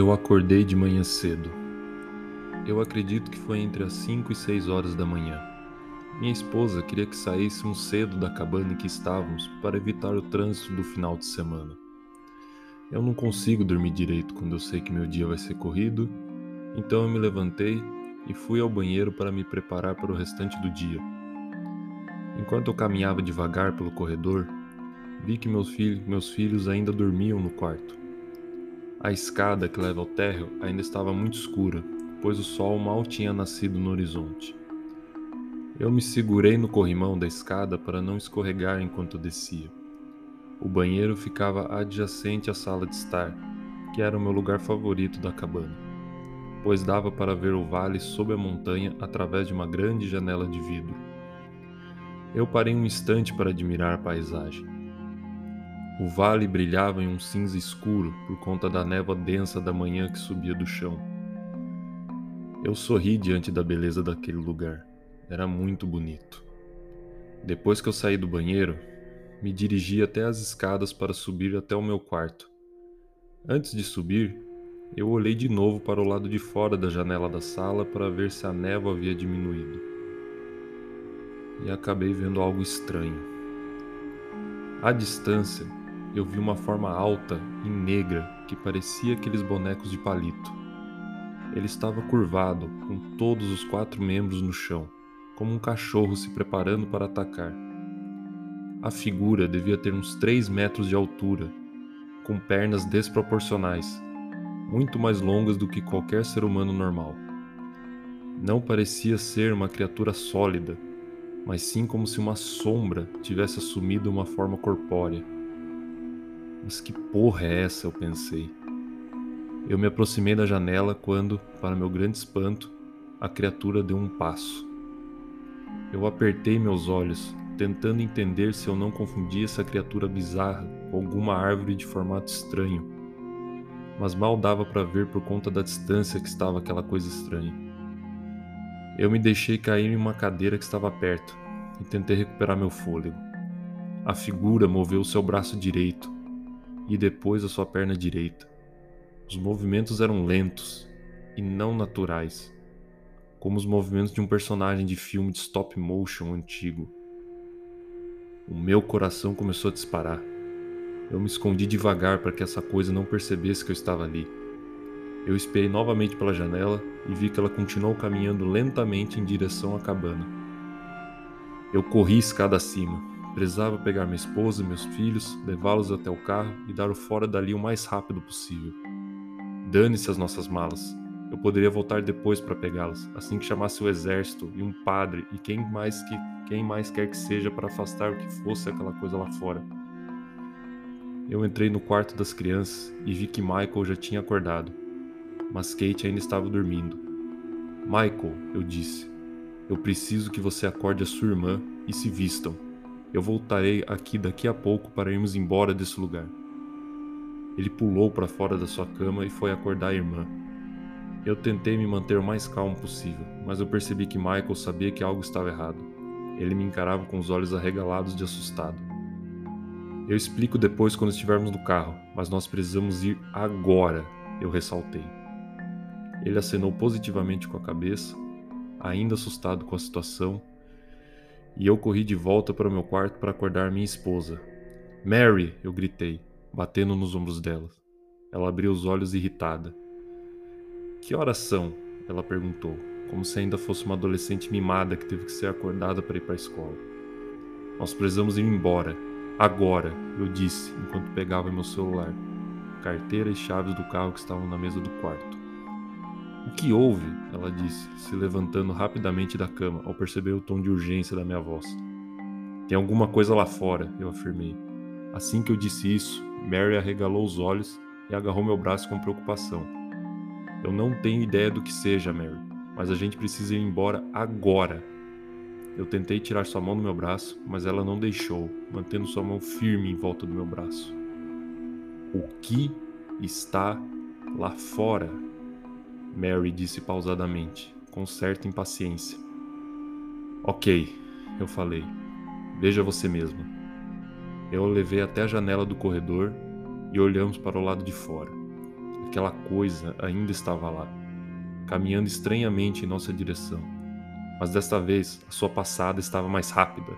Eu acordei de manhã cedo. Eu acredito que foi entre as 5 e 6 horas da manhã. Minha esposa queria que saíssemos cedo da cabana em que estávamos para evitar o trânsito do final de semana. Eu não consigo dormir direito quando eu sei que meu dia vai ser corrido, então eu me levantei e fui ao banheiro para me preparar para o restante do dia. Enquanto eu caminhava devagar pelo corredor, vi que meus, filhos, meus filhos ainda dormiam no quarto. A escada que leva ao térreo ainda estava muito escura, pois o sol mal tinha nascido no horizonte. Eu me segurei no corrimão da escada para não escorregar enquanto descia. O banheiro ficava adjacente à sala de estar, que era o meu lugar favorito da cabana, pois dava para ver o vale sob a montanha através de uma grande janela de vidro. Eu parei um instante para admirar a paisagem. O vale brilhava em um cinza escuro por conta da névoa densa da manhã que subia do chão. Eu sorri diante da beleza daquele lugar. Era muito bonito. Depois que eu saí do banheiro, me dirigi até as escadas para subir até o meu quarto. Antes de subir, eu olhei de novo para o lado de fora da janela da sala para ver se a névoa havia diminuído. E acabei vendo algo estranho. À distância, eu vi uma forma alta e negra que parecia aqueles bonecos de palito. Ele estava curvado, com todos os quatro membros no chão, como um cachorro se preparando para atacar. A figura devia ter uns três metros de altura, com pernas desproporcionais, muito mais longas do que qualquer ser humano normal. Não parecia ser uma criatura sólida, mas sim como se uma sombra tivesse assumido uma forma corpórea. Mas que porra é essa? Eu pensei. Eu me aproximei da janela quando, para meu grande espanto, a criatura deu um passo. Eu apertei meus olhos, tentando entender se eu não confundia essa criatura bizarra com alguma árvore de formato estranho. Mas mal dava para ver por conta da distância que estava aquela coisa estranha. Eu me deixei cair em uma cadeira que estava perto e tentei recuperar meu fôlego. A figura moveu seu braço direito, e depois a sua perna direita. Os movimentos eram lentos e não naturais, como os movimentos de um personagem de filme de stop motion antigo. O meu coração começou a disparar. Eu me escondi devagar para que essa coisa não percebesse que eu estava ali. Eu esperei novamente pela janela e vi que ela continuou caminhando lentamente em direção à cabana. Eu corri escada acima, Precisava pegar minha esposa e meus filhos, levá-los até o carro e dar o fora dali o mais rápido possível. Dane-se as nossas malas. Eu poderia voltar depois para pegá-las, assim que chamasse o exército e um padre e quem mais que quem mais quer que seja para afastar o que fosse aquela coisa lá fora. Eu entrei no quarto das crianças e vi que Michael já tinha acordado, mas Kate ainda estava dormindo. Michael, eu disse, eu preciso que você acorde a sua irmã e se vistam. Eu voltarei aqui daqui a pouco para irmos embora desse lugar. Ele pulou para fora da sua cama e foi acordar a irmã. Eu tentei me manter o mais calmo possível, mas eu percebi que Michael sabia que algo estava errado. Ele me encarava com os olhos arregalados de assustado. Eu explico depois quando estivermos no carro, mas nós precisamos ir agora, eu ressaltei. Ele acenou positivamente com a cabeça, ainda assustado com a situação, e eu corri de volta para o meu quarto para acordar minha esposa. Mary! eu gritei, batendo nos ombros dela. Ela abriu os olhos irritada. Que horas são? ela perguntou, como se ainda fosse uma adolescente mimada que teve que ser acordada para ir para a escola. Nós precisamos ir embora. Agora, eu disse enquanto pegava meu celular, carteira e chaves do carro que estavam na mesa do quarto. O que houve? Ela disse, se levantando rapidamente da cama ao perceber o tom de urgência da minha voz. Tem alguma coisa lá fora, eu afirmei. Assim que eu disse isso, Mary arregalou os olhos e agarrou meu braço com preocupação. Eu não tenho ideia do que seja, Mary, mas a gente precisa ir embora agora. Eu tentei tirar sua mão do meu braço, mas ela não deixou, mantendo sua mão firme em volta do meu braço. O que está lá fora? Mary disse pausadamente, com certa impaciência. Ok, eu falei. Veja você mesma. Eu a levei até a janela do corredor e olhamos para o lado de fora. aquela coisa ainda estava lá, caminhando estranhamente em nossa direção. Mas desta vez, a sua passada estava mais rápida.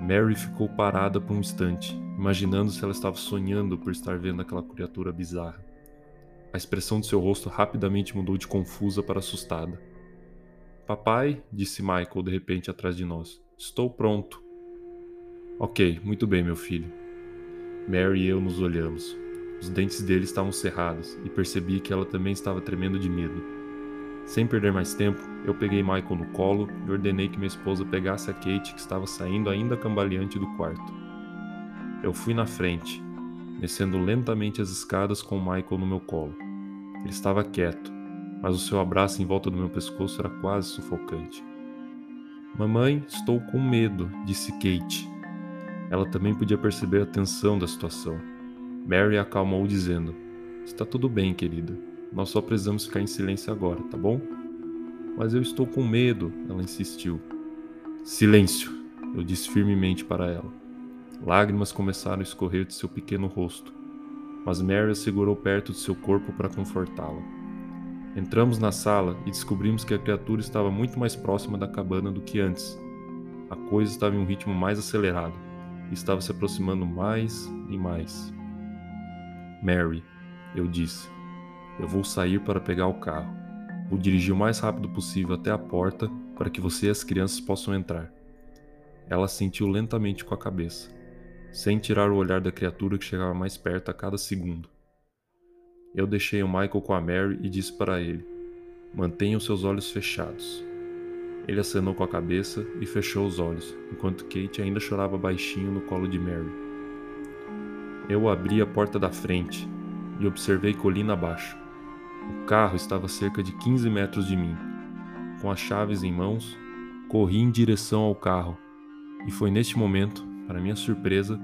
Mary ficou parada por um instante, imaginando se ela estava sonhando por estar vendo aquela criatura bizarra. A expressão de seu rosto rapidamente mudou de confusa para assustada. Papai, disse Michael de repente atrás de nós, estou pronto. Ok, muito bem, meu filho. Mary e eu nos olhamos. Os dentes dele estavam cerrados e percebi que ela também estava tremendo de medo. Sem perder mais tempo, eu peguei Michael no colo e ordenei que minha esposa pegasse a Kate que estava saindo ainda cambaleante do quarto. Eu fui na frente, descendo lentamente as escadas com Michael no meu colo. Ele estava quieto, mas o seu abraço em volta do meu pescoço era quase sufocante. Mamãe, estou com medo, disse Kate. Ela também podia perceber a tensão da situação. Mary acalmou, dizendo: Está tudo bem, querida. Nós só precisamos ficar em silêncio agora, tá bom? Mas eu estou com medo, ela insistiu. Silêncio, eu disse firmemente para ela. Lágrimas começaram a escorrer de seu pequeno rosto, mas Mary a segurou perto de seu corpo para confortá-la. Entramos na sala e descobrimos que a criatura estava muito mais próxima da cabana do que antes. A coisa estava em um ritmo mais acelerado e estava se aproximando mais e mais. Mary, eu disse, eu vou sair para pegar o carro. Vou dirigir o mais rápido possível até a porta para que você e as crianças possam entrar. Ela sentiu lentamente com a cabeça, sem tirar o olhar da criatura que chegava mais perto a cada segundo. Eu deixei o Michael com a Mary e disse para ele: Mantenha os seus olhos fechados. Ele acenou com a cabeça e fechou os olhos, enquanto Kate ainda chorava baixinho no colo de Mary. Eu abri a porta da frente e observei colina abaixo. O carro estava a cerca de 15 metros de mim. Com as chaves em mãos, corri em direção ao carro, e foi neste momento, para minha surpresa,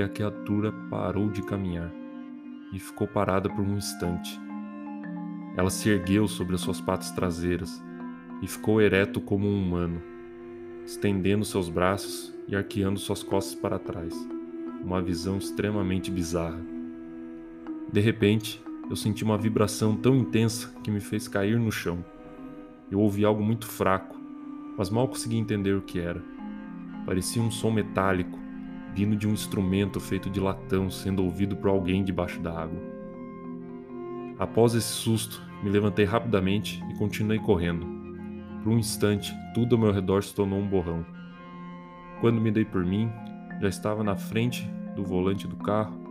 a criatura parou de caminhar e ficou parada por um instante. Ela se ergueu sobre as suas patas traseiras e ficou ereto como um humano, estendendo seus braços e arqueando suas costas para trás. Uma visão extremamente bizarra. De repente, eu senti uma vibração tão intensa que me fez cair no chão. Eu ouvi algo muito fraco, mas mal consegui entender o que era. Parecia um som metálico, vindo de um instrumento feito de latão sendo ouvido por alguém debaixo da água. Após esse susto, me levantei rapidamente e continuei correndo. Por um instante, tudo ao meu redor se tornou um borrão. Quando me dei por mim, já estava na frente do volante do carro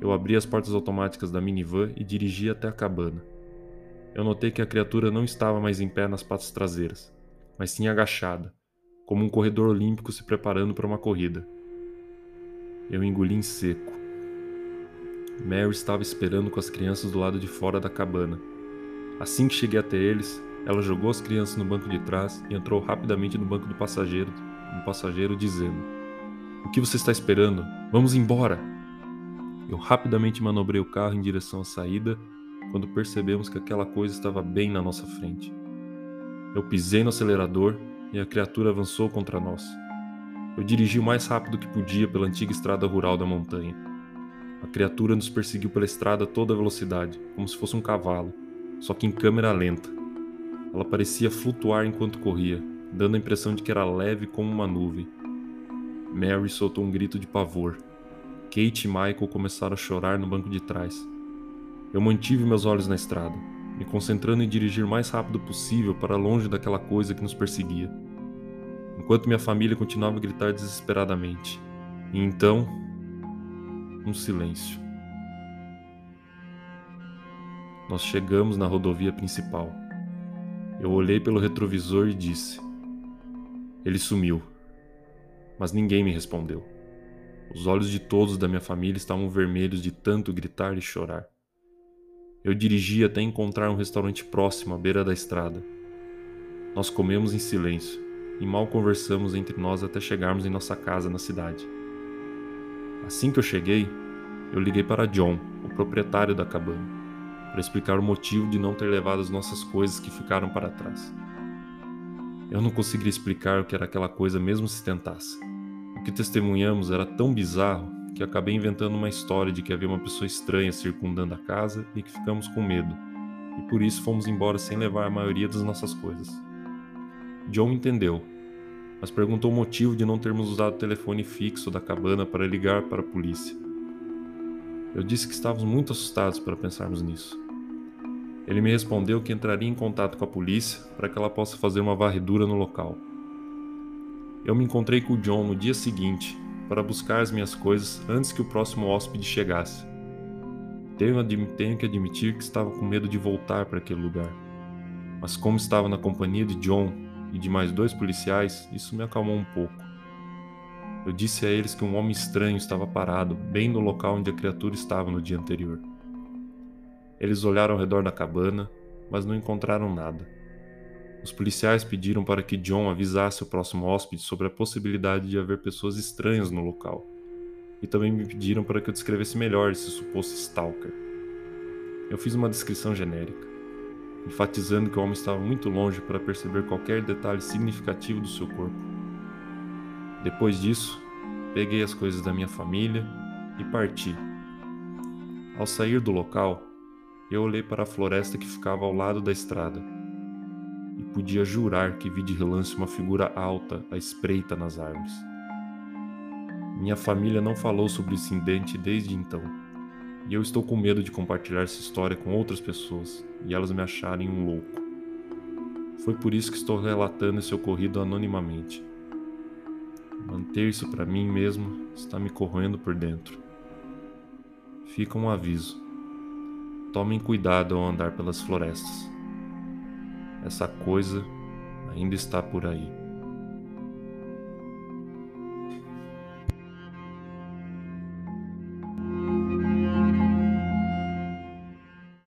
eu abri as portas automáticas da minivan e dirigi até a cabana. Eu notei que a criatura não estava mais em pé nas patas traseiras, mas sim agachada, como um corredor olímpico se preparando para uma corrida. Eu engoli em seco. Mary estava esperando com as crianças do lado de fora da cabana. Assim que cheguei até eles, ela jogou as crianças no banco de trás e entrou rapidamente no banco do passageiro, no passageiro dizendo: O que você está esperando? Vamos embora! Eu rapidamente manobrei o carro em direção à saída quando percebemos que aquela coisa estava bem na nossa frente. Eu pisei no acelerador e a criatura avançou contra nós. Eu dirigi o mais rápido que podia pela antiga estrada rural da montanha. A criatura nos perseguiu pela estrada a toda velocidade, como se fosse um cavalo, só que em câmera lenta. Ela parecia flutuar enquanto corria, dando a impressão de que era leve como uma nuvem. Mary soltou um grito de pavor. Kate e Michael começaram a chorar no banco de trás. Eu mantive meus olhos na estrada, me concentrando em dirigir o mais rápido possível para longe daquela coisa que nos perseguia, enquanto minha família continuava a gritar desesperadamente. E então, um silêncio. Nós chegamos na rodovia principal. Eu olhei pelo retrovisor e disse: Ele sumiu. Mas ninguém me respondeu. Os olhos de todos da minha família estavam vermelhos de tanto gritar e chorar. Eu dirigi até encontrar um restaurante próximo à beira da estrada. Nós comemos em silêncio e mal conversamos entre nós até chegarmos em nossa casa na cidade. Assim que eu cheguei, eu liguei para John, o proprietário da cabana, para explicar o motivo de não ter levado as nossas coisas que ficaram para trás. Eu não conseguiria explicar o que era aquela coisa mesmo se tentasse. O que testemunhamos era tão bizarro que acabei inventando uma história de que havia uma pessoa estranha circundando a casa e que ficamos com medo, e por isso fomos embora sem levar a maioria das nossas coisas. John entendeu, mas perguntou o motivo de não termos usado o telefone fixo da cabana para ligar para a polícia. Eu disse que estávamos muito assustados para pensarmos nisso. Ele me respondeu que entraria em contato com a polícia para que ela possa fazer uma varredura no local. Eu me encontrei com o John no dia seguinte para buscar as minhas coisas antes que o próximo hóspede chegasse. Tenho, tenho que admitir que estava com medo de voltar para aquele lugar, mas como estava na companhia de John e de mais dois policiais, isso me acalmou um pouco. Eu disse a eles que um homem estranho estava parado bem no local onde a criatura estava no dia anterior. Eles olharam ao redor da cabana, mas não encontraram nada. Os policiais pediram para que John avisasse o próximo hóspede sobre a possibilidade de haver pessoas estranhas no local. E também me pediram para que eu descrevesse melhor esse suposto stalker. Eu fiz uma descrição genérica, enfatizando que o homem estava muito longe para perceber qualquer detalhe significativo do seu corpo. Depois disso, peguei as coisas da minha família e parti. Ao sair do local, eu olhei para a floresta que ficava ao lado da estrada e podia jurar que vi de relance uma figura alta à espreita nas árvores. Minha família não falou sobre o incidente desde então, e eu estou com medo de compartilhar essa história com outras pessoas e elas me acharem um louco. Foi por isso que estou relatando esse ocorrido anonimamente. Manter isso para mim mesmo está me corroendo por dentro. Fica um aviso. Tomem cuidado ao andar pelas florestas. Essa coisa ainda está por aí.